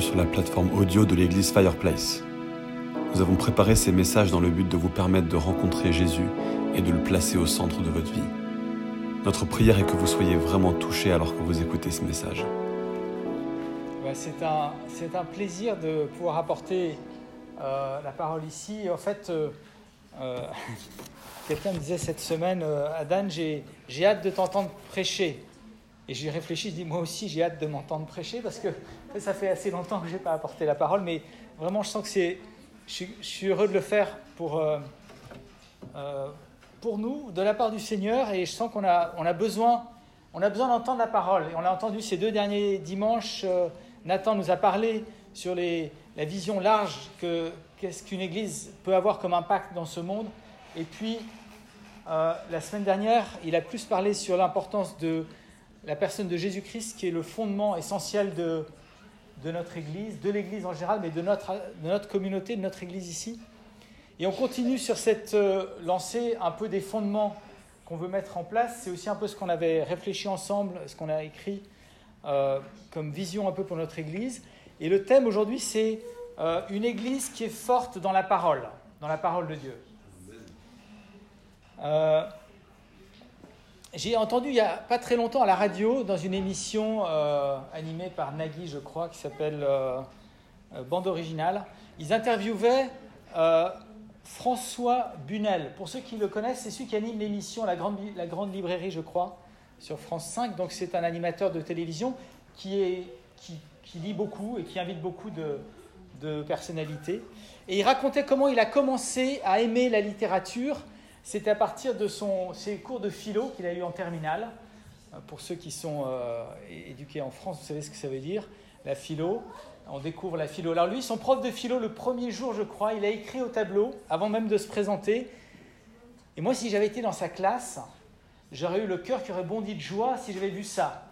sur la plateforme audio de l'église Fireplace. Nous avons préparé ces messages dans le but de vous permettre de rencontrer Jésus et de le placer au centre de votre vie. Notre prière est que vous soyez vraiment touchés alors que vous écoutez ce message. C'est un, plaisir de pouvoir apporter euh, la parole ici. En fait, euh, euh, quelqu'un me disait cette semaine, Adan, j'ai hâte de t'entendre prêcher. Et j'y réfléchis, je dis moi aussi j'ai hâte de m'entendre prêcher parce que ça fait assez longtemps que je n'ai pas apporté la parole, mais vraiment je sens que c'est, je suis, heureux de le faire pour, euh, euh, pour nous, de la part du Seigneur, et je sens qu'on a, on a besoin, besoin d'entendre la parole. Et on l'a entendu ces deux derniers dimanches. euh, Nathan nous a parlé sur les, la vision large que qu'est-ce qu'une Église peut avoir comme impact dans ce monde. Et puis la semaine dernière, il a plus parlé sur l'importance de la personne de Jésus-Christ, qui est le fondement essentiel de, notre Église, de l'Église en général, mais de notre, de notre communauté, de notre Église ici. Et on continue sur cette euh, lancée un peu des fondements qu'on veut mettre en place. C'est aussi un peu ce qu'on avait réfléchi ensemble, ce qu'on a écrit euh, comme vision un peu pour notre Église. Et le thème aujourd'hui, c'est euh, une Église qui est forte dans la parole, dans la parole de Dieu. J'ai entendu il n'y a pas très longtemps à la radio, dans une émission euh, animée par Nagui, je crois, qui s'appelle euh, euh, Bande Originale, ils interviewaient François Bunel. Pour ceux qui le connaissent, c'est celui qui anime l'émission la Grande, la Grande Librairie, je crois, sur France 5. Donc c'est un animateur de télévision qui, est, qui lit beaucoup et qui invite beaucoup de, de personnalités. Et il racontait comment il a commencé à aimer la littérature c'était à partir de son, ses cours de philo qu'il a eu en terminale. Pour ceux qui sont euh, éduqués en France, vous savez ce que ça veut dire, la philo. On découvre la philo. Alors lui, son prof de philo, le premier jour, je crois, il a écrit au tableau, avant même de se présenter. Et moi, si j'avais été dans sa classe, j'aurais eu le cœur qui aurait bondi de joie si j'avais vu ça.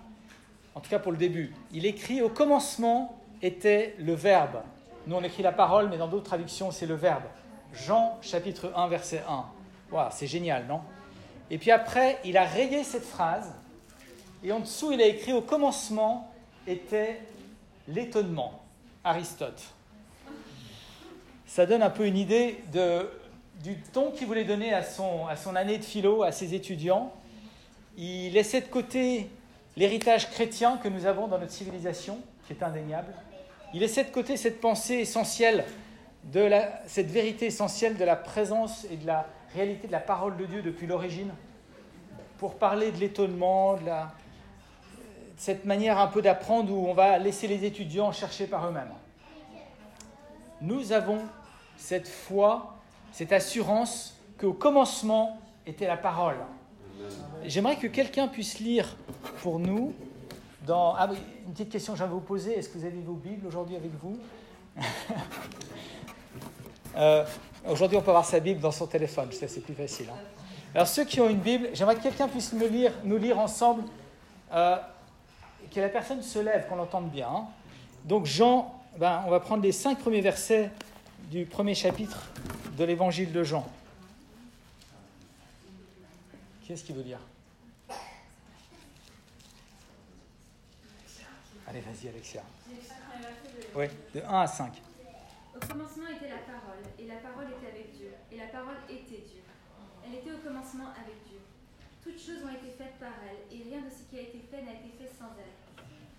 En tout cas pour le début. Il écrit, au commencement était le verbe. Nous, on écrit la parole, mais dans d'autres traductions, c'est le verbe. Jean chapitre 1, verset 1. C'est génial, non? Et puis après, il a rayé cette phrase, et en dessous, il a écrit Au commencement était l'étonnement. Aristote. Ça donne un peu une idée du ton qu'il voulait donner à son, à son année de philo, à ses étudiants. Il laissait de côté l'héritage chrétien que nous avons dans notre civilisation, qui est indéniable. Il laissait de côté cette pensée essentielle, de la, cette vérité essentielle de la présence et de la réalité de la parole de Dieu depuis l'origine, pour parler de l'étonnement, de, cette manière un peu d'apprendre où on va laisser les étudiants chercher par eux-mêmes. Nous avons cette foi, cette assurance qu'au commencement était la parole. J'aimerais que quelqu'un puisse lire pour nous dans... Ah oui, une petite question que j'avais vous poser. Est-ce que vous avez vos Bibles aujourd'hui avec vous? Euh, Aujourd'hui, on peut avoir sa Bible dans son téléphone, ça c'est plus facile. Hein. Alors ceux qui ont une Bible, j'aimerais que quelqu'un puisse me lire, nous lire ensemble, euh, que la personne se lève, qu'on l'entende bien. Hein. Donc Jean, ben, on va prendre les cinq premiers versets du premier chapitre de l'évangile de Jean. Qu'est-ce qu'il veut dire Allez, vas-y Alexia. Oui, de 1 à 5. Au commencement était la parole, et la parole était avec Dieu, et la parole était Dieu. Elle était au commencement avec Dieu. Toutes choses ont été faites par elle, et rien de ce qui a été fait n'a été fait sans elle.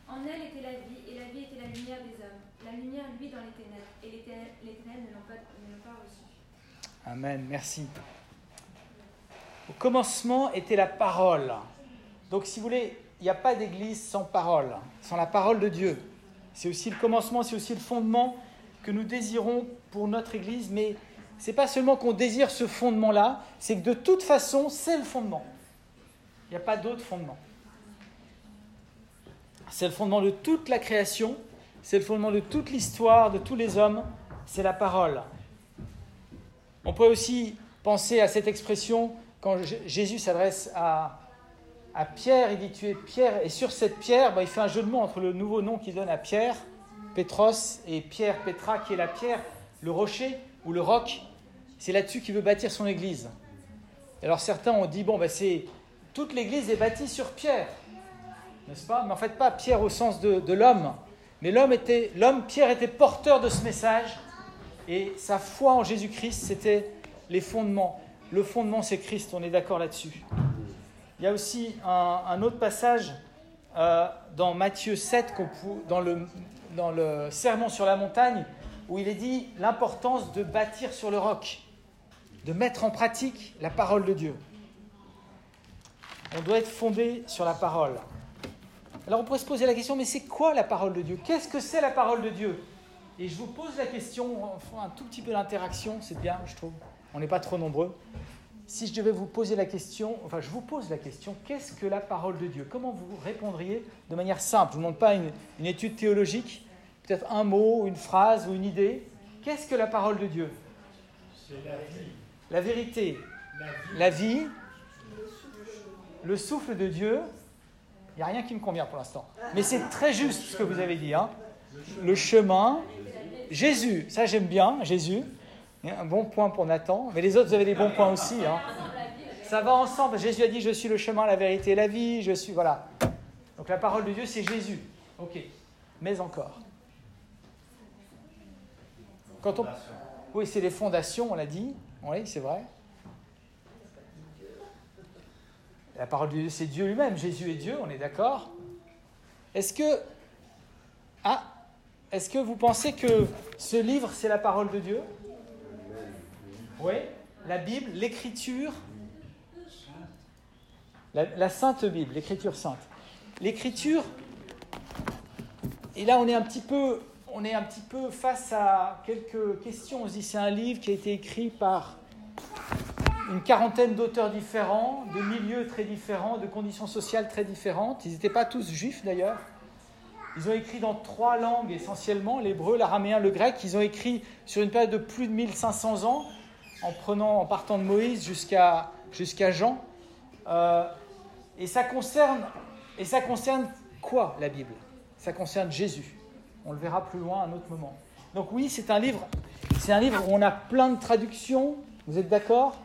En elle était la vie, et la vie était la lumière des hommes. La lumière, lui, dans les ténèbres, et les ténèbres ne l'ont pas, pas reçue. Amen, merci. Au commencement était la parole. Donc si vous voulez, il n'y a pas d'église sans parole, sans la parole de Dieu. C'est aussi le commencement, c'est aussi le fondement que nous désirons pour notre Église, mais ce n'est pas seulement qu'on désire ce fondement-là, c'est que de toute façon, c'est le fondement. Il n'y a pas d'autre fondement. C'est le fondement de toute la création, c'est le fondement de toute l'histoire, de tous les hommes, c'est la parole. On peut aussi penser à cette expression quand Jésus s'adresse à, à Pierre, il dit tu es Pierre, et sur cette pierre, ben, il fait un jeu de mots entre le nouveau nom qu'il donne à Pierre, Pétros, et Pierre, Petra, qui est la pierre, le rocher ou le roc. C'est là-dessus qu'il veut bâtir son église. Alors certains ont dit, bon, ben, c'est toute l'église est bâtie sur Pierre, n'est-ce pas? Mais en fait, pas Pierre au sens de, l'homme, Mais l'homme était, l'homme Pierre était porteur de ce message et sa foi en Jésus-Christ, c'était les fondements. Le fondement, c'est Christ, on est d'accord là-dessus. Il y a aussi un, autre passage euh, dans Matthieu 7, dans le, dans le Sermon sur la montagne, où il est dit l'importance de bâtir sur le roc, de mettre en pratique la parole de Dieu. On doit être fondé sur la parole. Alors on pourrait se poser la question, mais c'est quoi la parole de Dieu? Qu'est-ce que c'est la parole de Dieu? Et je vous pose la question, on un tout petit peu d'interaction, c'est bien, je trouve. On n'est pas trop nombreux. Si je devais vous poser la question, enfin je vous pose la question, qu'est-ce que la parole de Dieu? Comment vous répondriez de manière simple? Je ne vous demande pas une, étude théologique, peut-être un mot, une phrase ou une idée. Qu'est-ce que la parole de Dieu? C'est la vie. La vérité. La vie. La vie. Le souffle de Dieu. Il n'y a rien qui me convient pour l'instant. Mais c'est très juste ce que vous avez dit. Hein. Le chemin. Jésus, ça j'aime bien, Jésus. Un bon point pour Nathan. Mais les autres, vous avez des bons points aussi. Hein. Ça va ensemble. Jésus a dit Je suis le chemin, la vérité la vie. Je suis. Voilà. Donc la parole de Dieu, c'est Jésus. Ok. Mais encore. On... Oui, c'est les fondations, on l'a dit. Oui, c'est vrai. La parole de Dieu, c'est Dieu lui-même. Jésus est Dieu, on est d'accord Est-ce que. Ah Est-ce que vous pensez que ce livre, c'est la parole de Dieu? Oui La Bible, l'écriture la, Sainte Bible, l'écriture sainte. L'écriture. Et là, on est un petit peu. On est un petit peu face à quelques questions. On dit c'est un livre qui a été écrit par une quarantaine d'auteurs différents, de milieux très différents, de conditions sociales très différentes. Ils n'étaient pas tous juifs d'ailleurs. Ils ont écrit dans trois langues essentiellement, l'hébreu, l'araméen, le grec. Ils ont écrit sur une période de plus de 1500 ans, en, prenant, en partant de Moïse jusqu'à Jean. Euh, et, ça concerne, et ça concerne quoi la Bible? Ça concerne Jésus. On le verra plus loin à un autre moment. Donc oui, c'est un livre, c'est un livre où on a plein de traductions. Vous êtes d'accord?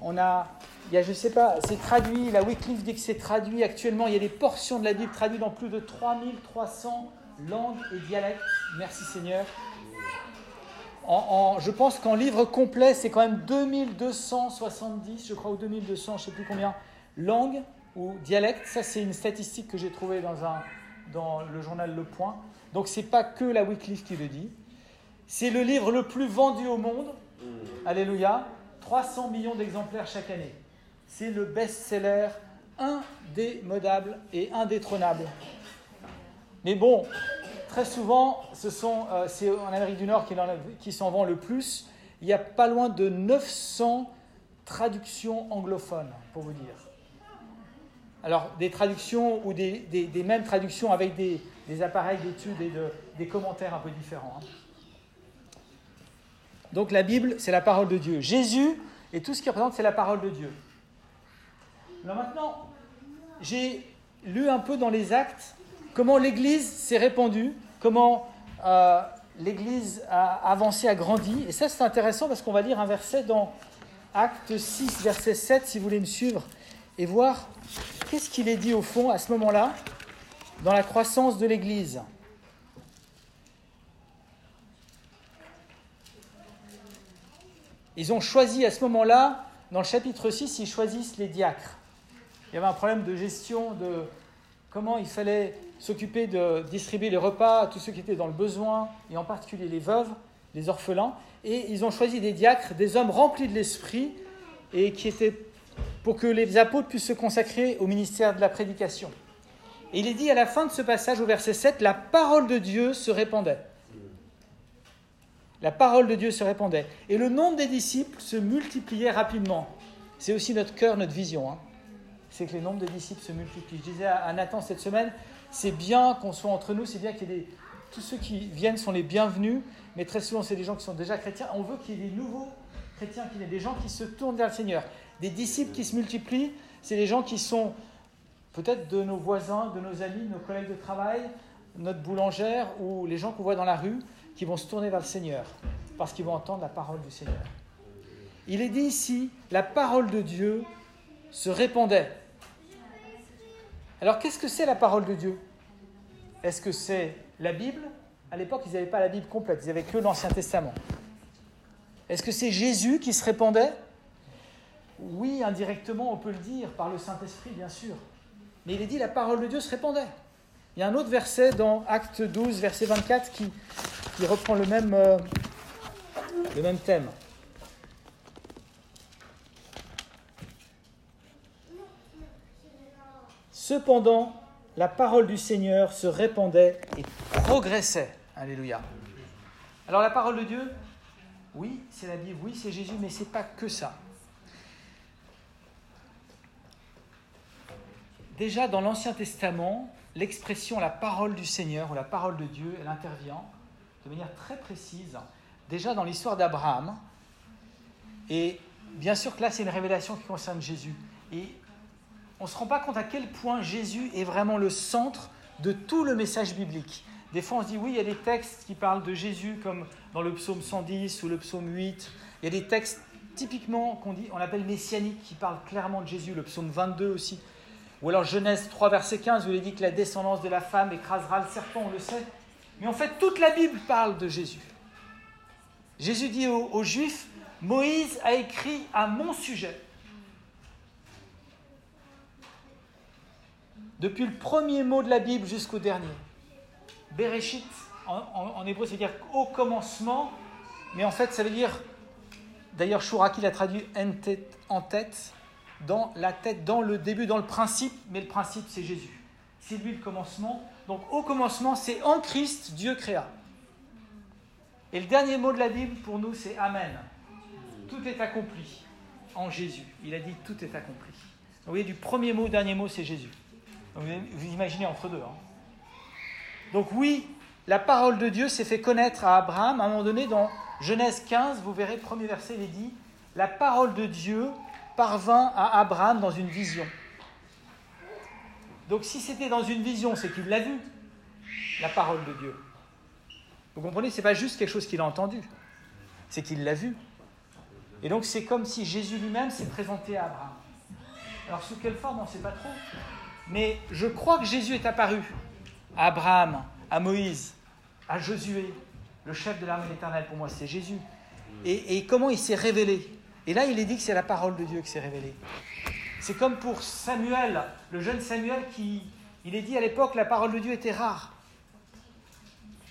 On a, il y a, je sais pas, c'est traduit, la Wycliffe dit que c'est traduit actuellement, il y a des portions de la Bible traduites dans plus de 3300 langues et dialectes. Merci Seigneur. En, je pense qu'en livre complet, c'est quand même 2270, je crois, ou 2200, je ne sais plus combien, langues ou dialectes. Ça, c'est une statistique que j'ai trouvée dans, un, dans le journal Le Point. Donc, ce n'est pas que la Wycliffe qui le dit. C'est le livre le plus vendu au monde. Alléluia. 300 millions d'exemplaires chaque année. C'est le best-seller indémodable et indétrônable. Mais bon, très souvent, euh, c'est en Amérique du Nord qui, s'en vend le plus. Il y a pas loin de 900 traductions anglophones, pour vous dire. Alors, des traductions ou des, mêmes traductions avec des, appareils d'études et des commentaires un peu différents. Hein. Donc la Bible, c'est la parole de Dieu. Jésus et tout ce qu'il représente, c'est la parole de Dieu. Maintenant, j'ai lu un peu dans les actes comment l'Église s'est répandue, comment euh, l'Église a avancé, a grandi. Et ça, c'est intéressant parce qu'on va lire un verset dans Acte 6, verset 7, si vous voulez me suivre, et voir qu'est-ce qu'il est dit au fond à ce moment-là dans la croissance de l'Église. Ils ont choisi à ce moment-là, dans le chapitre 6, ils choisissent les diacres. Il y avait un problème de gestion de comment il fallait s'occuper de distribuer les repas à tous ceux qui étaient dans le besoin, et en particulier les veuves, les orphelins. Et ils ont choisi des diacres, des hommes remplis de l'esprit, et qui étaient pour que les apôtres puissent se consacrer au ministère de la prédication. Et il est dit à la fin de ce passage, au verset 7, la parole de Dieu se répandait. La parole de Dieu se répandait. Et le nombre des disciples se multipliait rapidement. C'est aussi notre cœur, notre vision. Hein. C'est que les nombres des disciples se multiplient. Je disais à Nathan cette semaine, c'est bien qu'on soit entre nous, c'est bien qu'il y ait. Tous ceux qui viennent sont les bienvenus, mais très souvent c'est des gens qui sont déjà chrétiens. On veut qu'il y ait des nouveaux chrétiens, qu'il y ait des gens qui se tournent vers le Seigneur. Des disciples qui se multiplient, c'est des gens qui sont peut-être de nos voisins, de nos amis, de nos collègues de travail, notre boulangère ou les gens qu'on voit dans la rue qui vont se tourner vers le Seigneur parce qu'ils vont entendre la parole du Seigneur. Il est dit ici, la parole de Dieu se répandait. Alors qu'est-ce que c'est la parole de Dieu? Est-ce que c'est la Bible? À l'époque, ils n'avaient pas la Bible complète, ils n'avaient que l'Ancien Testament. Est-ce que c'est Jésus qui se répandait? Oui, indirectement, on peut le dire, par le Saint-Esprit, bien sûr. Mais il est dit, la parole de Dieu se répandait. Il y a un autre verset dans Acte 12, verset 24, qui, reprend le même, euh, le même thème. Cependant, la parole du Seigneur se répandait et progressait. Alléluia. Alors la parole de Dieu, oui, c'est la Bible, oui, c'est Jésus, mais ce n'est pas que ça. Déjà dans l'Ancien Testament, l'expression la parole du Seigneur ou la parole de Dieu, elle intervient de manière très précise, déjà dans l'histoire d'Abraham. Et bien sûr que là, c'est une révélation qui concerne Jésus. On ne se rend pas compte à quel point Jésus est vraiment le centre de tout le message biblique. Des fois, on se dit, oui, il y a des textes qui parlent de Jésus, comme dans le psaume 110 ou le psaume 8. Il y a des textes typiquement qu'on dit, on appelle messianiques, qui parlent clairement de Jésus, le psaume 22 aussi. Ou alors Genèse 3, verset 15, où il est dit que la descendance de la femme écrasera le serpent, on le sait. Mais en fait, toute la Bible parle de Jésus. Jésus dit aux, aux Juifs, Moïse a écrit à mon sujet. Depuis le premier mot de la Bible jusqu'au dernier. Bereshit, en, hébreu, veut dire au commencement, mais en fait, ça veut dire, d'ailleurs, Chouraki l'a traduit en tête, en tête, dans la tête, dans le début, dans le principe, mais le principe, c'est Jésus. C'est lui le commencement. Donc, au commencement, c'est en Christ, Dieu créa. Et le dernier mot de la Bible, pour nous, c'est Amen. Tout est accompli en Jésus. Il a dit tout est accompli. vous voyez, du premier mot au dernier mot, c'est Jésus. Vous imaginez entre deux. Hein. Donc oui, la parole de Dieu s'est fait connaître à Abraham. À un moment donné, dans Genèse 15, vous verrez, premier verset, il est dit, la parole de Dieu parvint à Abraham dans une vision. Donc si c'était dans une vision, c'est qu'il l'a vu, la parole de Dieu. Vous comprenez, ce n'est pas juste quelque chose qu'il a entendu, c'est qu'il l'a vu. Et donc c'est comme si Jésus lui-même s'est présenté à Abraham. Alors sous quelle forme, on ne sait pas trop. Mais je crois que Jésus est apparu à Abraham, à Moïse, à Josué, le chef de l'armée éternelle, pour moi c'est Jésus. Et, comment il s'est révélé? Et là, il est dit que c'est la parole de Dieu qui s'est révélée. C'est comme pour Samuel, le jeune Samuel qui, il est dit à l'époque, la parole de Dieu était rare.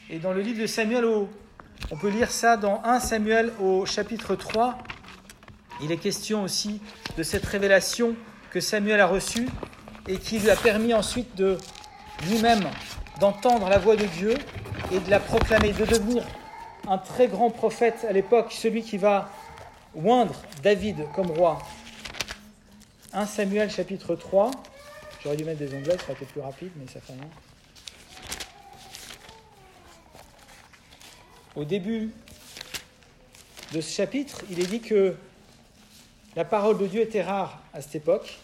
Et dans le livre de Samuel, on peut lire ça dans 1 Samuel au chapitre 3. Il est question aussi de cette révélation que Samuel a reçue et qui lui a permis ensuite de lui-même d'entendre la voix de Dieu et de la proclamer, de devenir un très grand prophète à l'époque, celui qui va oindre David comme roi. 1 Samuel chapitre 3. J'aurais dû mettre des onglets, ça aurait été plus rapide, mais ça fait rien. Au début de ce chapitre, il est dit que la parole de Dieu était rare à cette époque.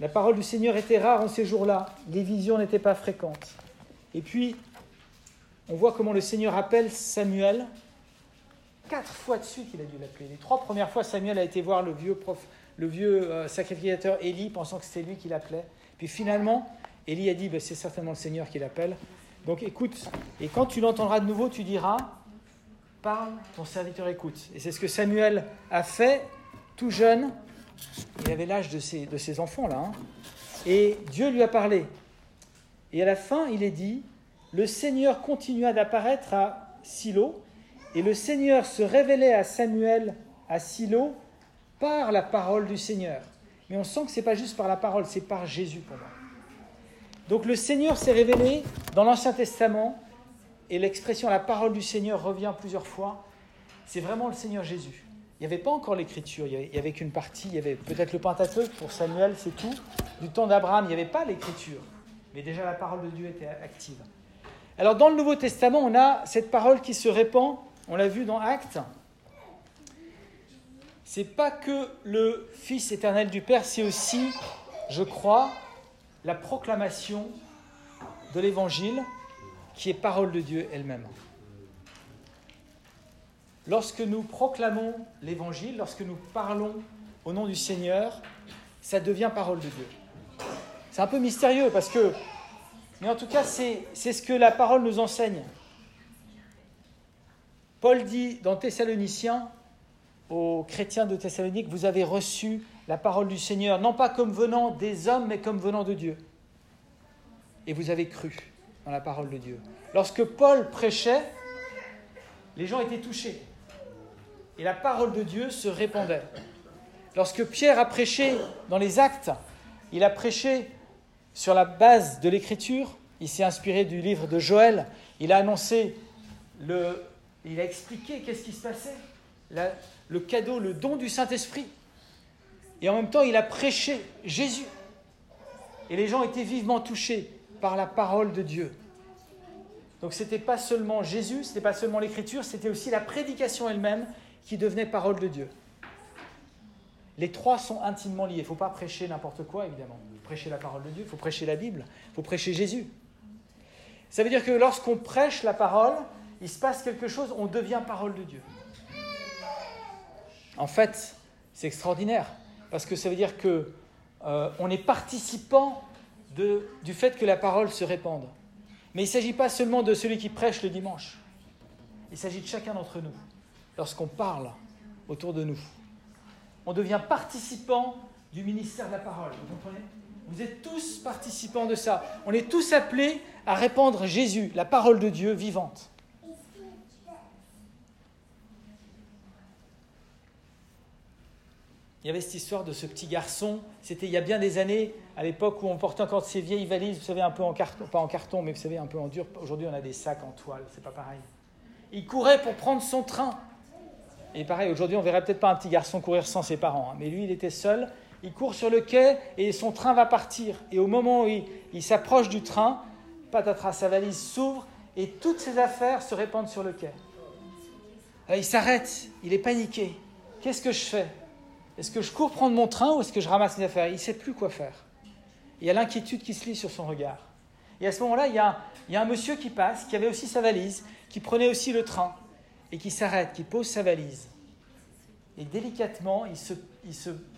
La parole du Seigneur était rare en ces jours-là. Les visions n'étaient pas fréquentes. Et puis, on voit comment le Seigneur appelle Samuel. Quatre fois de suite, il a dû l'appeler. Les trois premières fois, Samuel a été voir le vieux, prof, le vieux euh, sacrificateur Élie, pensant que c'était lui qui l'appelait. Puis finalement, Élie a dit ben, c'est certainement le Seigneur qui l'appelle. Donc écoute, et quand tu l'entendras de nouveau, tu diras parle, ton serviteur écoute. Et c'est ce que Samuel a fait, tout jeune. Il avait l'âge de ses, de ses enfants, là. Hein. Et Dieu lui a parlé. Et à la fin, il est dit le Seigneur continua d'apparaître à Silo, et le Seigneur se révélait à Samuel à Silo par la parole du Seigneur. Mais on sent que ce n'est pas juste par la parole, c'est par Jésus. Donc le Seigneur s'est révélé dans l'Ancien Testament, et l'expression la parole du Seigneur revient plusieurs fois. C'est vraiment le Seigneur Jésus. Il n'y avait pas encore l'écriture, il n'y avait, qu'une partie, il y avait peut-être le Pentateuque pour Samuel, c'est tout. Du temps d'Abraham, il n'y avait pas l'écriture, mais déjà la parole de Dieu était active. Alors dans le Nouveau Testament, on a cette parole qui se répand, on l'a vu dans Actes. C'est pas que le Fils éternel du Père, c'est aussi, je crois, la proclamation de l'Évangile qui est parole de Dieu elle-même. Lorsque nous proclamons l'Évangile, lorsque nous parlons au nom du Seigneur, ça devient parole de Dieu. C'est un peu mystérieux parce que Mais en tout cas, c'est ce que la parole nous enseigne. Paul dit dans Thessaloniciens aux chrétiens de Thessalonique, vous avez reçu la parole du Seigneur, non pas comme venant des hommes, mais comme venant de Dieu. Et vous avez cru dans la parole de Dieu. Lorsque Paul prêchait, les gens étaient touchés. Et la parole de Dieu se répandait. Lorsque Pierre a prêché dans les actes, il a prêché sur la base de l'écriture, il s'est inspiré du livre de Joël, il a annoncé le, il a expliqué qu'est-ce qui se passait, le cadeau, le don du Saint-Esprit. Et en même temps, il a prêché Jésus. Et les gens étaient vivement touchés par la parole de Dieu. Donc ce n'était pas seulement Jésus, ce n'était pas seulement l'écriture, c'était aussi la prédication elle-même qui devenait parole de Dieu. Les trois sont intimement liés. Il ne faut pas prêcher n'importe quoi, évidemment. Prêcher la parole de Dieu, il faut prêcher la Bible, il faut prêcher Jésus. Ça veut dire que lorsqu'on prêche la parole, il se passe quelque chose, on devient parole de Dieu. En fait, c'est extraordinaire, parce que ça veut dire que euh, on est participant du fait que la parole se répande. Mais il ne s'agit pas seulement de celui qui prêche le dimanche. Il s'agit de chacun d'entre nous, lorsqu'on parle autour de nous. On devient participant du ministère de la parole, vous comprenez? Vous êtes tous participants de ça. On est tous appelés à répandre Jésus, la parole de Dieu vivante. Il y avait cette histoire de ce petit garçon, c'était il y a bien des années, à l'époque où on portait encore ces vieilles valises, vous savez, un peu en carton, pas en carton, mais vous savez, un peu en dur. Aujourd'hui, on a des sacs en toile, c'est pas pareil. Il courait pour prendre son train. Et pareil, aujourd'hui, on verrait peut-être pas un petit garçon courir sans ses parents, hein. mais lui, il était seul. Il court sur le quai et son train va partir. Et au moment où il, s'approche du train, patatras, sa valise s'ouvre et toutes ses affaires se répandent sur le quai. Alors, il s'arrête, il est paniqué. Qu'est-ce que je fais? Est-ce que je cours prendre mon train ou est-ce que je ramasse mes affaires? Il ne sait plus quoi faire. Il y a l'inquiétude qui se lit sur son regard. Et à ce moment-là, il, y a, un monsieur qui passe, qui avait aussi sa valise, qui prenait aussi le train, et qui s'arrête, qui pose sa valise. Et délicatement, il,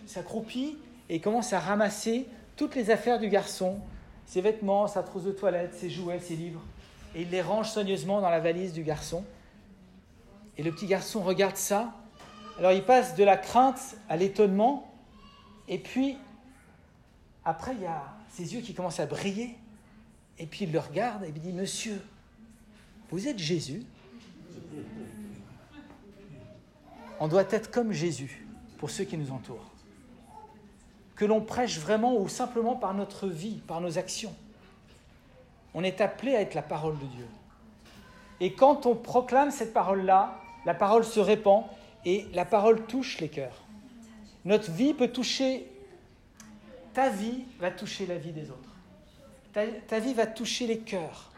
s'accroupit et commence à ramasser toutes les affaires du garçon, ses vêtements, sa trousse de toilette, ses jouets, ses livres. Et il les range soigneusement dans la valise du garçon. Et le petit garçon regarde ça alors il passe de la crainte à l'étonnement, et puis après il y a ses yeux qui commencent à briller, et puis il le regarde et il dit Monsieur, vous êtes Jésus On doit être comme Jésus pour ceux qui nous entourent. Que l'on prêche vraiment ou simplement par notre vie, par nos actions. On est appelé à être la parole de Dieu. Et quand on proclame cette parole-là, la parole se répand et la parole touche les cœurs. Notre vie peut toucher, ta vie va toucher la vie des autres. Ta, vie va toucher les cœurs.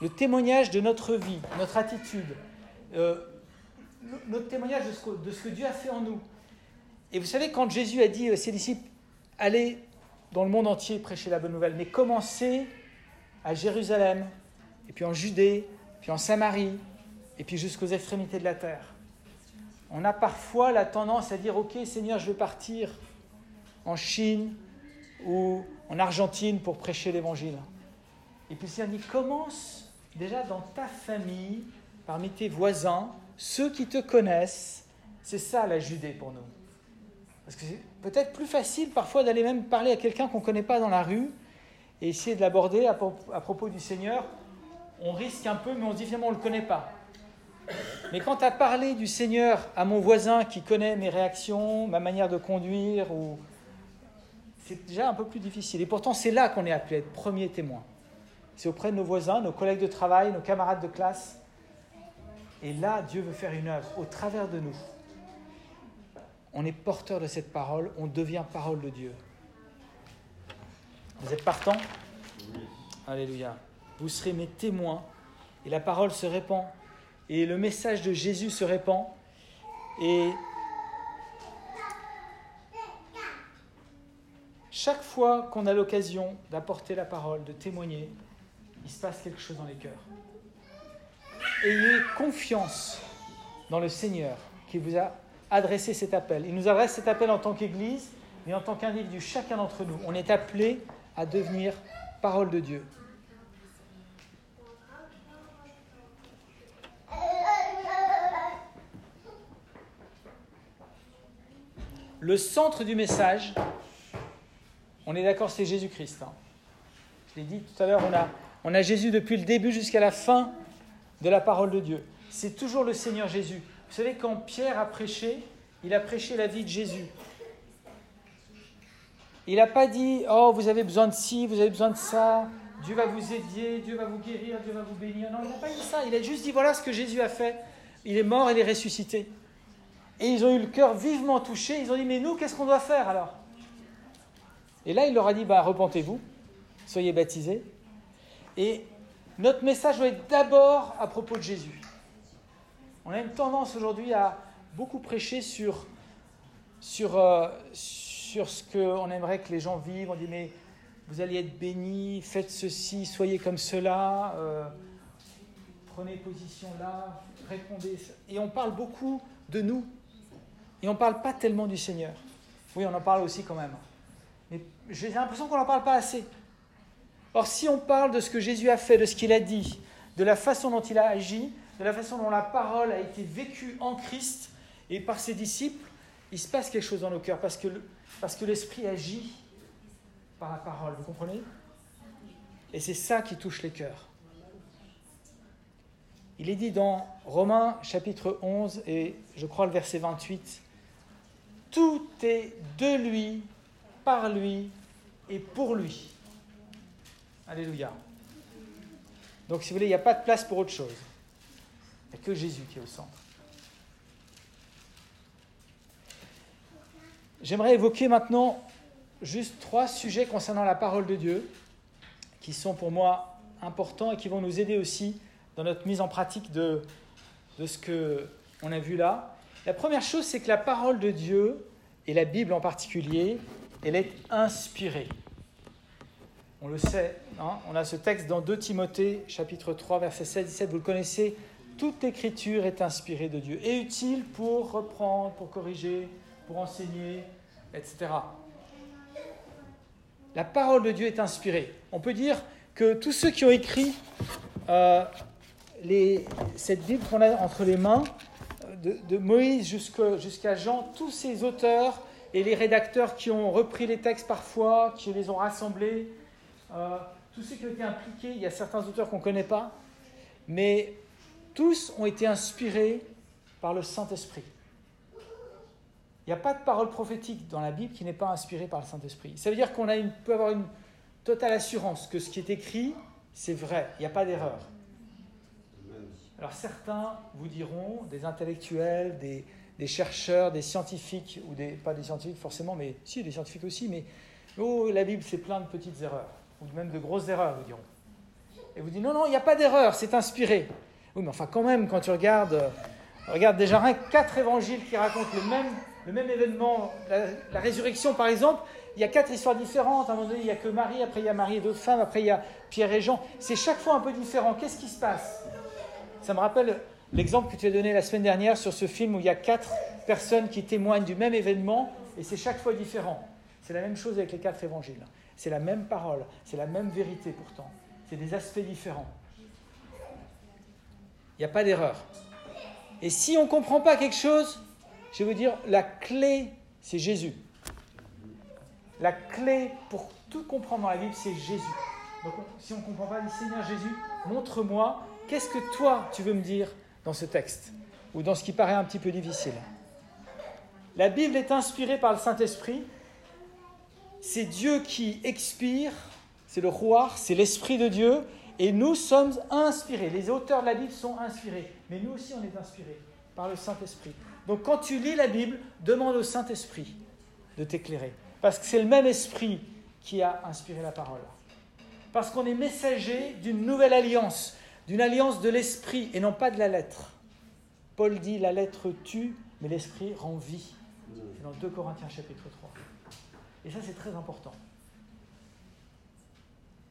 Le témoignage de notre vie, notre attitude, euh, notre témoignage de ce, que, Dieu a fait en nous. Et vous savez, quand Jésus a dit à ses disciples, allez dans le monde entier prêcher la bonne nouvelle, mais commencez à Jérusalem, et puis en Judée, puis en Samarie, et puis jusqu'aux extrémités de la terre. On a parfois la tendance à dire, OK Seigneur, je vais partir en Chine ou en Argentine pour prêcher l'Évangile. Et puis le Seigneur dit, commence déjà dans ta famille, parmi tes voisins, ceux qui te connaissent. C'est ça la Judée pour nous. Parce que c'est peut-être plus facile parfois d'aller même parler à quelqu'un qu'on ne connaît pas dans la rue et essayer de l'aborder à, propos du Seigneur. On risque un peu, mais on se dit finalement on ne le connaît pas. Mais quand tu as parlé du Seigneur à mon voisin qui connaît mes réactions, ma manière de conduire, c'est déjà un peu plus difficile. Et pourtant, c'est là qu'on est appelé à être premier témoin. C'est auprès de nos voisins, nos collègues de travail, nos camarades de classe. Et là, Dieu veut faire une œuvre au travers de nous. On est porteur de cette parole, on devient parole de Dieu. Vous êtes partant Alléluia. Vous serez mes témoins et la parole se répand et le message de Jésus se répand. Et chaque fois qu'on a l'occasion d'apporter la parole, de témoigner, il se passe quelque chose dans les cœurs. Ayez confiance dans le Seigneur qui vous a adressé cet appel. Il nous adresse cet appel en tant qu'Église, mais en tant qu'individu, chacun d'entre nous. On est appelé à devenir parole de Dieu. Le centre du message, on est d'accord, c'est Jésus-Christ. Hein. Je l'ai dit tout à l'heure, on a, on a Jésus depuis le début jusqu'à la fin de la parole de Dieu. C'est toujours le Seigneur Jésus. Vous savez, quand Pierre a prêché, il a prêché la vie de Jésus. Il n'a pas dit, oh, vous avez besoin de ci, vous avez besoin de ça, Dieu va vous aider, Dieu va vous guérir, Dieu va vous bénir. Non, il n'a pas dit ça. Il a juste dit, voilà ce que Jésus a fait. Il est mort, il est ressuscité. Et ils ont eu le cœur vivement touché. Ils ont dit, mais nous, qu'est-ce qu'on doit faire alors? Et là, il leur a dit, bah, repentez-vous, soyez baptisés. Et notre message doit être d'abord à propos de Jésus. On a une tendance aujourd'hui à beaucoup prêcher sur, sur, euh, sur ce qu'on aimerait que les gens vivent. On dit, mais vous allez être bénis, faites ceci, soyez comme cela, euh, prenez position là, répondez. Et on parle beaucoup de nous. Et on ne parle pas tellement du Seigneur. Oui, on en parle aussi quand même. Mais j'ai l'impression qu'on n'en parle pas assez. Or, si on parle de ce que Jésus a fait, de ce qu'il a dit, de la façon dont il a agi, de la façon dont la parole a été vécue en Christ et par ses disciples, il se passe quelque chose dans nos cœurs parce que, parce que l'Esprit agit par la parole, vous comprenez? Et c'est ça qui touche les cœurs. Il est dit dans Romains chapitre 11 et je crois le verset 28, Tout est de lui, par lui et pour lui. Alléluia. Donc si vous voulez, il n'y a pas de place pour autre chose. Il n'y a que Jésus qui est au centre. J'aimerais évoquer maintenant juste trois sujets concernant la parole de Dieu qui sont pour moi importants et qui vont nous aider aussi dans notre mise en pratique de, de ce qu'on a vu là. La première chose, c'est que la parole de Dieu, et la Bible en particulier, elle est inspirée. On le sait, hein, on a ce texte dans 2 Timothée, chapitre 3, verset 16 17, vous le connaissez, toute écriture est inspirée de Dieu et utile pour reprendre, pour corriger, pour enseigner, etc. La parole de Dieu est inspirée. On peut dire que tous ceux qui ont écrit euh, cette Bible qu'on a entre les mains, de, Moïse jusqu'à Jean, tous ces auteurs et les rédacteurs qui ont repris les textes parfois, qui les ont rassemblés, euh, tous ceux qui ont été impliqués, il y a certains auteurs qu'on ne connaît pas, mais tous ont été inspirés par le Saint-Esprit. Il n'y a pas de parole prophétique dans la Bible qui n'est pas inspirée par le Saint-Esprit. Ça veut dire qu'on peut avoir une totale assurance que ce qui est écrit, c'est vrai, il n'y a pas d'erreur. Alors certains vous diront, des intellectuels, des, des, chercheurs, des scientifiques, ou des, pas des scientifiques forcément, mais si, des scientifiques aussi, mais oh, la Bible c'est plein de petites erreurs ou même de grosses erreurs, vous diront. Et vous dites non, non, il n'y a pas d'erreur, c'est inspiré. Oui, mais enfin, quand même, quand tu regardes, euh, regarde déjà rien quatre évangiles qui racontent le même, le même événement, la, résurrection par exemple, il y a quatre histoires différentes. À un moment donné, il n'y a que Marie, après il y a Marie et d'autres femmes, après il y a Pierre et Jean. C'est chaque fois un peu différent. Qu'est-ce qui se passe? Ça me rappelle l'exemple que tu as donné la semaine dernière sur ce film où il y a quatre personnes qui témoignent du même événement et c'est chaque fois différent. C'est la même chose avec les quatre évangiles. C'est la même parole, c'est la même vérité pourtant. C'est des aspects différents. Il n'y a pas d'erreur. Et si on ne comprend pas quelque chose, je vais vous dire, la clé, c'est Jésus. La clé pour tout comprendre dans la Bible, c'est Jésus. Donc si on ne comprend pas, dit Seigneur Jésus, montre-moi, qu'est-ce que toi tu veux me dire dans ce texte Ou dans ce qui paraît un petit peu difficile? La Bible est inspirée par le Saint-Esprit c'est Dieu qui expire, c'est le roi, c'est l'Esprit de Dieu, et nous sommes inspirés. Les auteurs de la Bible sont inspirés, mais nous aussi on est inspirés par le Saint-Esprit. Donc quand tu lis la Bible, demande au Saint-Esprit de t'éclairer, parce que c'est le même Esprit qui a inspiré la parole. Parce qu'on est messager d'une nouvelle alliance, d'une alliance de l'Esprit et non pas de la lettre. Paul dit la lettre tue, mais l'Esprit rend vie. C'est dans 2 Corinthiens chapitre 3. Et ça, c'est très important.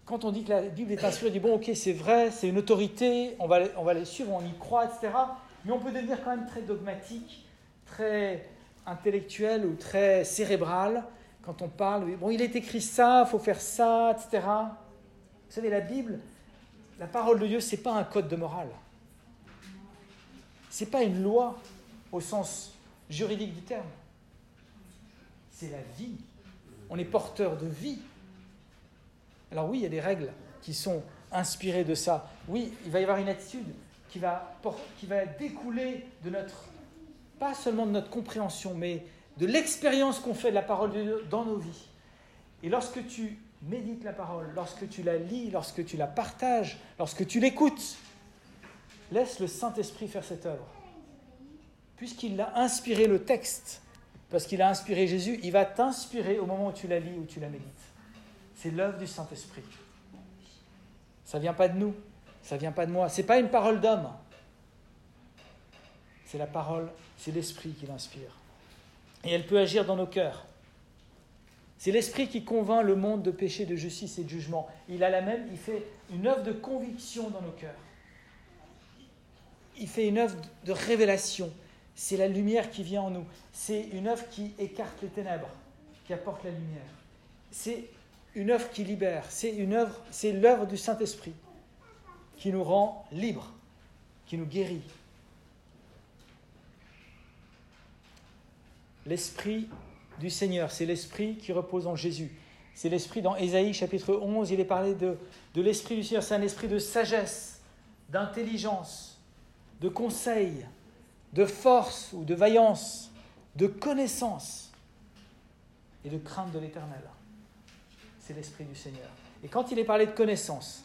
Quand on dit que la Bible est inspirée, on dit bon, ok, c'est vrai, c'est une autorité, on va, on va les suivre, on y croit, etc. Mais on peut devenir quand même très dogmatique, très intellectuel ou très cérébral quand on parle. Bon, il est écrit ça, il faut faire ça, etc. Vous savez, la Bible, la parole de Dieu, ce n'est pas un code de morale. Ce n'est pas une loi au sens juridique du terme. C'est la vie. On est porteur de vie. Alors oui, il y a des règles qui sont inspirées de ça. Oui, il va y avoir une attitude qui va, qui va découler de notre, pas seulement de notre compréhension, mais de l'expérience qu'on fait de la parole de Dieu dans nos vies. Et lorsque tu médites la parole, lorsque tu la lis, lorsque tu la partages, lorsque tu l'écoutes, laisse le Saint-Esprit faire cette œuvre. Puisqu'il a inspiré le texte, parce qu'il a inspiré Jésus, il va t'inspirer au moment où tu la lis ou tu la médites. C'est l'œuvre du Saint-Esprit. Ça ne vient pas de nous, ça ne vient pas de moi. Ce n'est pas une parole d'homme. C'est la parole, c'est l'Esprit qui l'inspire. Et elle peut agir dans nos cœurs. C'est l'Esprit qui convainc le monde de péché, de justice et de jugement. Il a la même, il fait une œuvre de conviction dans nos cœurs. Il fait une œuvre de révélation. C'est la lumière qui vient en nous. C'est une œuvre qui écarte les ténèbres, qui apporte la lumière. C'est une œuvre qui libère. C'est une œuvre, c'est l'œuvre du Saint-Esprit qui nous rend libres, qui nous guérit. L'Esprit du Seigneur, c'est l'Esprit qui repose en Jésus. C'est l'Esprit dans Ésaïe chapitre 11, il est parlé de, de l'Esprit du Seigneur. C'est un esprit de sagesse, d'intelligence, de conseil, de force ou de vaillance, de connaissance et de crainte de l'Éternel. C'est l'Esprit du Seigneur. Et quand il est parlé de connaissance,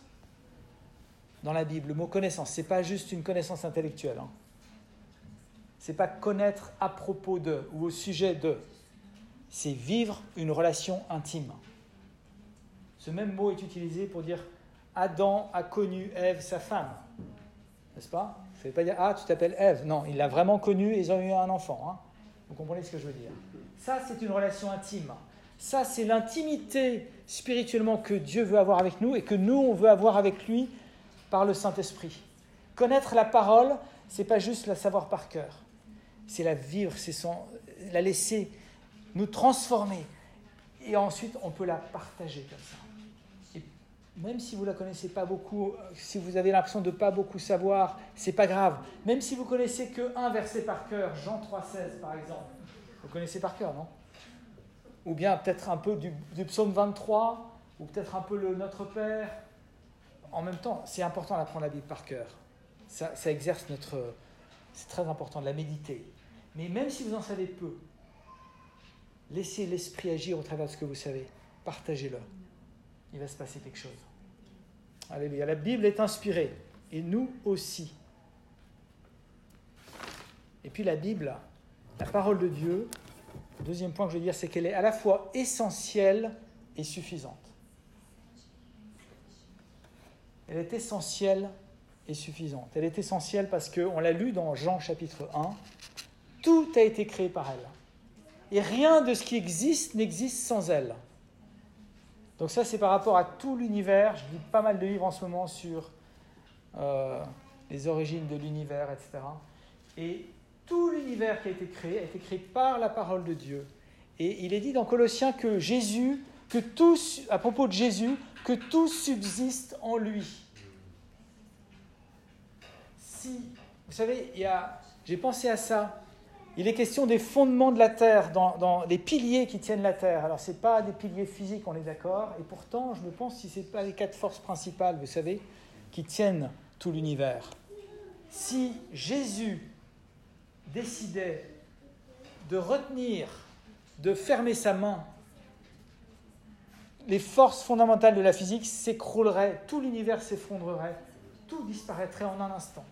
dans la Bible, le mot connaissance, ce n'est pas juste une connaissance intellectuelle. Hein. Ce n'est pas connaître à propos de ou au sujet de. C'est vivre une relation intime. Ce même mot est utilisé pour dire Adam a connu Ève, sa femme. N'est-ce pas? Ça ne veut pas dire Ah, tu t'appelles Ève. Non, il l'a vraiment connue et ils ont eu un enfant. Hein. Vous comprenez ce que je veux dire Ça, c'est une relation intime. Ça, c'est l'intimité spirituellement que Dieu veut avoir avec nous et que nous, on veut avoir avec lui par le Saint-Esprit. Connaître la parole, c'est pas juste la savoir par cœur, c'est la vivre, c'est la laisser nous transformer. Et ensuite, on peut la partager comme ça. Même si vous la connaissez pas beaucoup, si vous avez l'impression de pas beaucoup savoir, c'est pas grave. Même si vous connaissez que un verset par cœur, Jean 3,16 par exemple, vous connaissez par cœur, non? Ou bien peut-être un peu du, du psaume 23, ou peut-être un peu le Notre Père, en même temps, c'est important d'apprendre la Bible par cœur. Ça, exerce notre. C'est très important de la méditer. Mais même si vous en savez peu, laissez l'esprit agir au travers de ce que vous savez. Partagez-le. Il va se passer quelque chose. Alléluia. La Bible est inspirée. Et nous aussi. Et puis la Bible, la parole de Dieu, le deuxième point que je veux dire, c'est qu'elle est à la fois essentielle et suffisante. elle est essentielle et suffisante. Elle est essentielle parce qu'on l'a lu dans Jean chapitre 1, tout a été créé par elle. Et rien de ce qui existe n'existe sans elle. Donc ça, c'est par rapport à tout l'univers. Je lis pas mal de livres en ce moment sur euh, les origines de l'univers, etc. Et tout l'univers qui a été créé a été créé par la parole de Dieu. Et il est dit dans Colossiens que Jésus, que tout, à propos de Jésus, que tout subsiste en lui vous savez, j'ai pensé à ça. Il est question des fondements de la terre, dans, les piliers qui tiennent la terre. Alors, ce n'est pas des piliers physiques, on est d'accord. Et pourtant, je me pense si ce n'est pas les quatre forces principales, vous savez, qui tiennent tout l'univers. Si Jésus décidait de retenir, de fermer sa main, les forces fondamentales de la physique s'écrouleraient, tout l'univers s'effondrerait, tout disparaîtrait en un instant.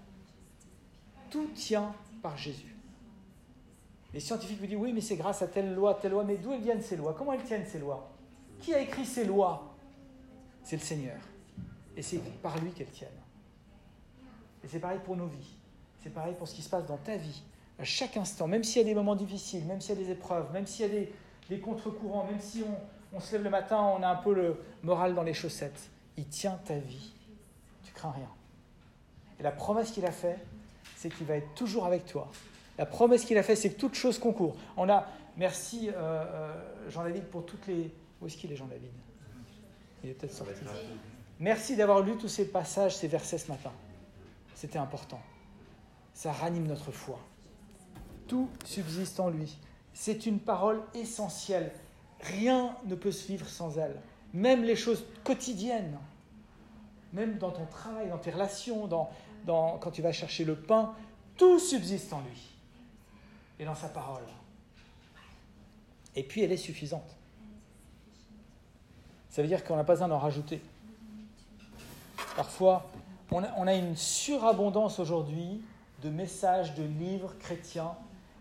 Tout tient par Jésus. Les scientifiques vous disent oui, mais c'est grâce à telle loi, telle loi. Mais d'où elles viennent ces lois? Comment elles tiennent ces lois? Qui a écrit ces lois? C'est le Seigneur. Et c'est par lui qu'elles tiennent. Et c'est pareil pour nos vies. C'est pareil pour ce qui se passe dans ta vie. À chaque instant, même s'il y a des moments difficiles, même s'il y a des épreuves, même s'il y a des, contre-courants, même si on, on se lève le matin, on a un peu le moral dans les chaussettes, il tient ta vie. Tu crains rien. Et la promesse qu'il a faite, c'est qu'il va être toujours avec toi. La promesse qu'il a faite, c'est que toutes choses concourent. On a, merci euh, euh, Jean-David pour toutes les... Où est-ce qu'il est Jean-David? Il est peut-être sorti. Merci d'avoir lu tous ces passages, ces versets ce matin. C'était important. Ça ranime notre foi. Tout subsiste en lui. C'est une parole essentielle. Rien ne peut se vivre sans elle. Même les choses quotidiennes, même dans ton travail, dans tes relations, quand tu vas chercher le pain, tout subsiste en lui et dans sa parole. Et puis elle est suffisante. Ça veut dire qu'on n'a pas besoin d'en rajouter. Parfois, on a, une surabondance aujourd'hui de messages, de livres chrétiens.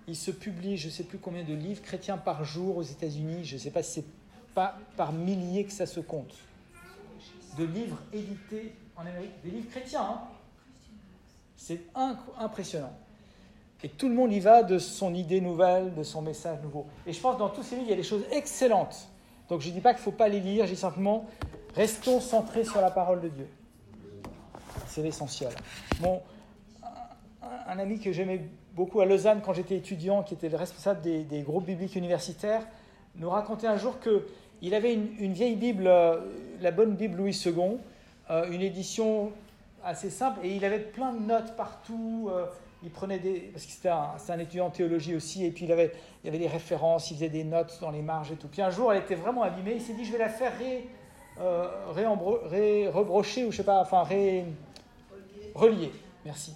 Il se publie, je ne sais plus combien de livres chrétiens par jour aux États-Unis. Je ne sais pas si c'est pas par milliers que ça se compte. De livres édités en Amérique, des livres chrétiens. Hein. c'est impressionnant. Et tout le monde y va de son idée nouvelle, de son message nouveau. Et je pense que dans tous ces livres, il y a des choses excellentes. Donc je ne dis pas qu'il ne faut pas les lire, je dis simplement, restons centrés sur la parole de Dieu. C'est l'essentiel. Bon, un, ami que j'aimais beaucoup à Lausanne quand j'étais étudiant, qui était le responsable des, groupes bibliques universitaires, nous racontait un jour qu'il avait une, vieille Bible, euh, la bonne Bible Louis II, euh, une édition assez simple, et il avait plein de notes partout. Euh, il prenait des. Parce que c'était un, un, étudiant en théologie aussi, et puis il, avait, il avait des références, il faisait des notes dans les marges et tout. Puis un jour, elle était vraiment abîmée, il s'est dit je vais la faire ré, euh, rebrocher, ou je sais pas, enfin relier. Merci.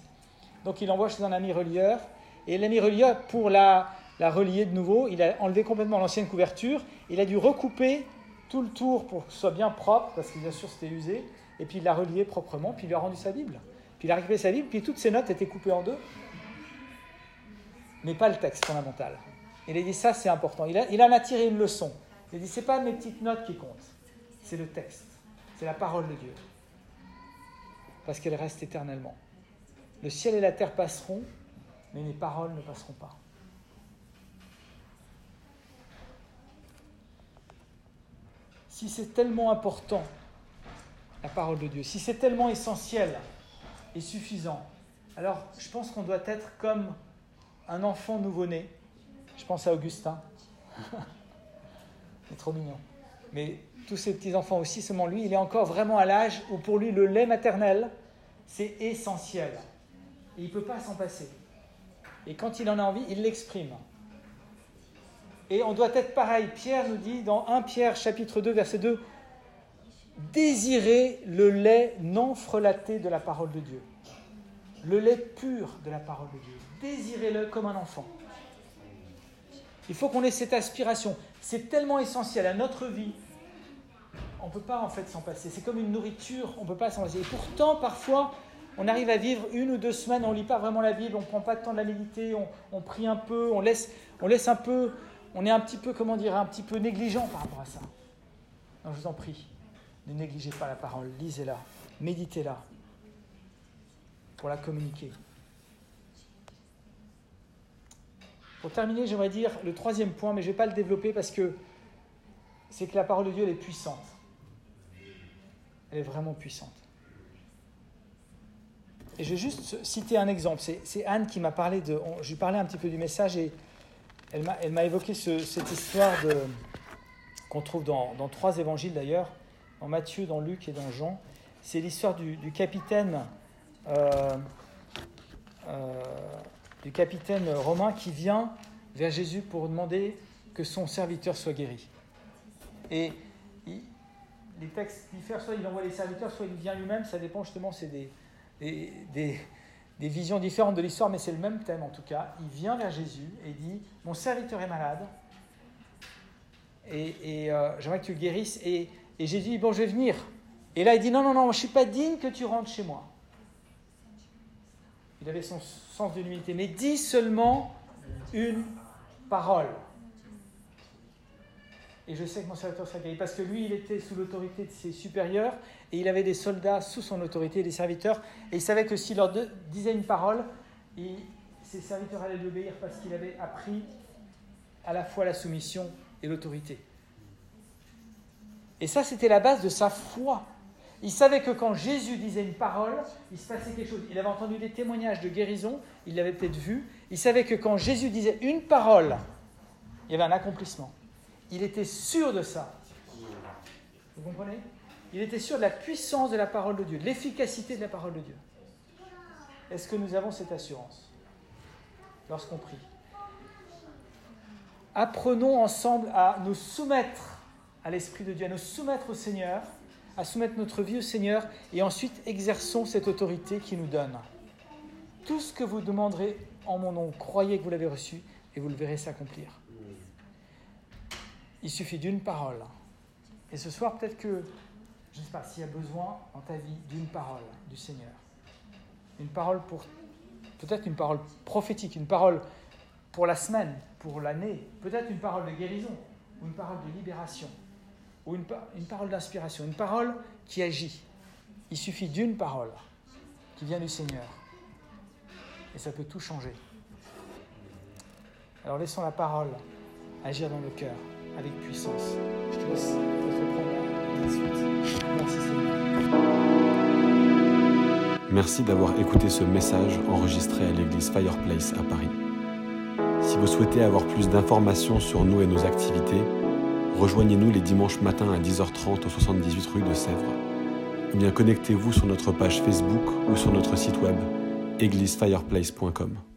Donc il envoie chez un ami relieur, et l'ami relieur, pour la, la relier de nouveau, il a enlevé complètement l'ancienne couverture, il a dû recouper tout le tour pour que ce soit bien propre, parce que bien sûr c'était usé, et puis il l'a relié proprement, puis il lui a rendu sa Bible il a récupéré sa Bible, puis toutes ses notes étaient coupées en deux, mais pas le texte fondamental. Il a dit ça, c'est important. Il, a, il en a tiré une leçon. Il a dit c'est pas mes petites notes qui comptent, c'est le texte, c'est la parole de Dieu, parce qu'elle reste éternellement. Le ciel et la terre passeront, mais mes paroles ne passeront pas. Si c'est tellement important, la parole de Dieu, si c'est tellement essentiel, est suffisant. Alors, je pense qu'on doit être comme un enfant nouveau-né. Je pense à Augustin. il trop mignon. Mais tous ces petits-enfants aussi, seulement lui, il est encore vraiment à l'âge où pour lui, le lait maternel, c'est essentiel. Et il ne peut pas s'en passer. Et quand il en a envie, il l'exprime. Et on doit être pareil. Pierre nous dit dans 1 Pierre chapitre 2 verset 2, Désirez le lait non frelaté de la parole de Dieu. Le lait pur de la parole de Dieu. Désirez-le comme un enfant. Il faut qu'on ait cette aspiration. C'est tellement essentiel à notre vie. On ne peut pas en fait s'en passer. C'est comme une nourriture, on ne peut pas s'en passer. Et pourtant, parfois, on arrive à vivre une ou deux semaines, on ne lit pas vraiment la Bible, on ne prend pas le temps de la méditer, on, prie un peu, on laisse, on laisse un peu, on est un petit peu, comment dire, un petit peu négligent par rapport à ça. Je vous en prie. Ne négligez pas la parole, lisez-la, méditez-la pour la communiquer. Pour terminer, j'aimerais dire le troisième point, mais je ne vais pas le développer parce que c'est que la parole de Dieu elle est puissante. Elle est vraiment puissante. Et je vais juste citer un exemple. C'est Anne qui m'a parlé de. je lui parlais un petit peu du message et elle m'a évoqué cette histoire qu'on trouve dans, dans, trois évangiles d'ailleurs dans Matthieu, dans Luc et dans Jean. C'est l'histoire du, capitaine, euh, euh, du capitaine romain qui vient vers Jésus pour demander que son serviteur soit guéri. Et les textes diffèrent, soit il envoie les serviteurs, soit il vient lui-même, ça dépend justement, c'est des, visions différentes de l'histoire, mais c'est le même thème en tout cas. Il vient vers Jésus et dit, mon serviteur est malade, et, euh, j'aimerais que tu le guérisses, et Jésus dit, bon, je vais venir. Et là, il dit, non, non, non, je ne suis pas digne que tu rentres chez moi. Il avait son sens de l'humilité. Mais dis seulement une parole. Et je sais que mon serviteur guéri. Parce que lui, il était sous l'autorité de ses supérieurs et il avait des soldats sous son autorité, des serviteurs. Et il savait que s'il leur disait une parole, ses serviteurs allaient l'obéir parce qu'il avait appris à la fois la soumission et l'autorité. Et ça, c'était la base de sa foi. Il savait que quand Jésus disait une parole, il se passait quelque chose. Il avait entendu des témoignages de guérison, il l'avait peut-être vu. Il savait que quand Jésus disait une parole, il y avait un accomplissement. Il était sûr de ça. Vous comprenez? Il était sûr de la puissance de la parole de Dieu, de l'efficacité de la parole de Dieu. Est-ce que nous avons cette assurance? Lorsqu'on prie Apprenons ensemble à nous soumettre à l'Esprit de Dieu, à nous soumettre au Seigneur, à soumettre notre vie au Seigneur, et ensuite exerçons cette autorité qu'il nous donne. Tout ce que vous demanderez en mon nom, croyez que vous l'avez reçu, et vous le verrez s'accomplir. Il suffit d'une parole. Et ce soir, peut-être que, je ne sais pas, s'il y a besoin dans ta vie d'une parole du Seigneur. Une parole pour, peut-être une parole prophétique, une parole pour la semaine, pour l'année, peut-être une parole de guérison, ou une parole de libération, ou une, parole d'inspiration, une parole qui agit. Il suffit d'une parole qui vient du Seigneur. Et ça peut tout changer. Alors laissons la parole agir dans le cœur avec puissance. Je te laisse reprendre la suite. Merci Seigneur. Merci d'avoir écouté ce message enregistré à l'église Fireplace à Paris. Si vous souhaitez avoir plus d'informations sur nous et nos activités, rejoignez-nous les dimanches matins à 10h30 au 78 rue de Sèvres. Ou bien connectez-vous sur notre page Facebook ou sur notre site web églisefireplace.com.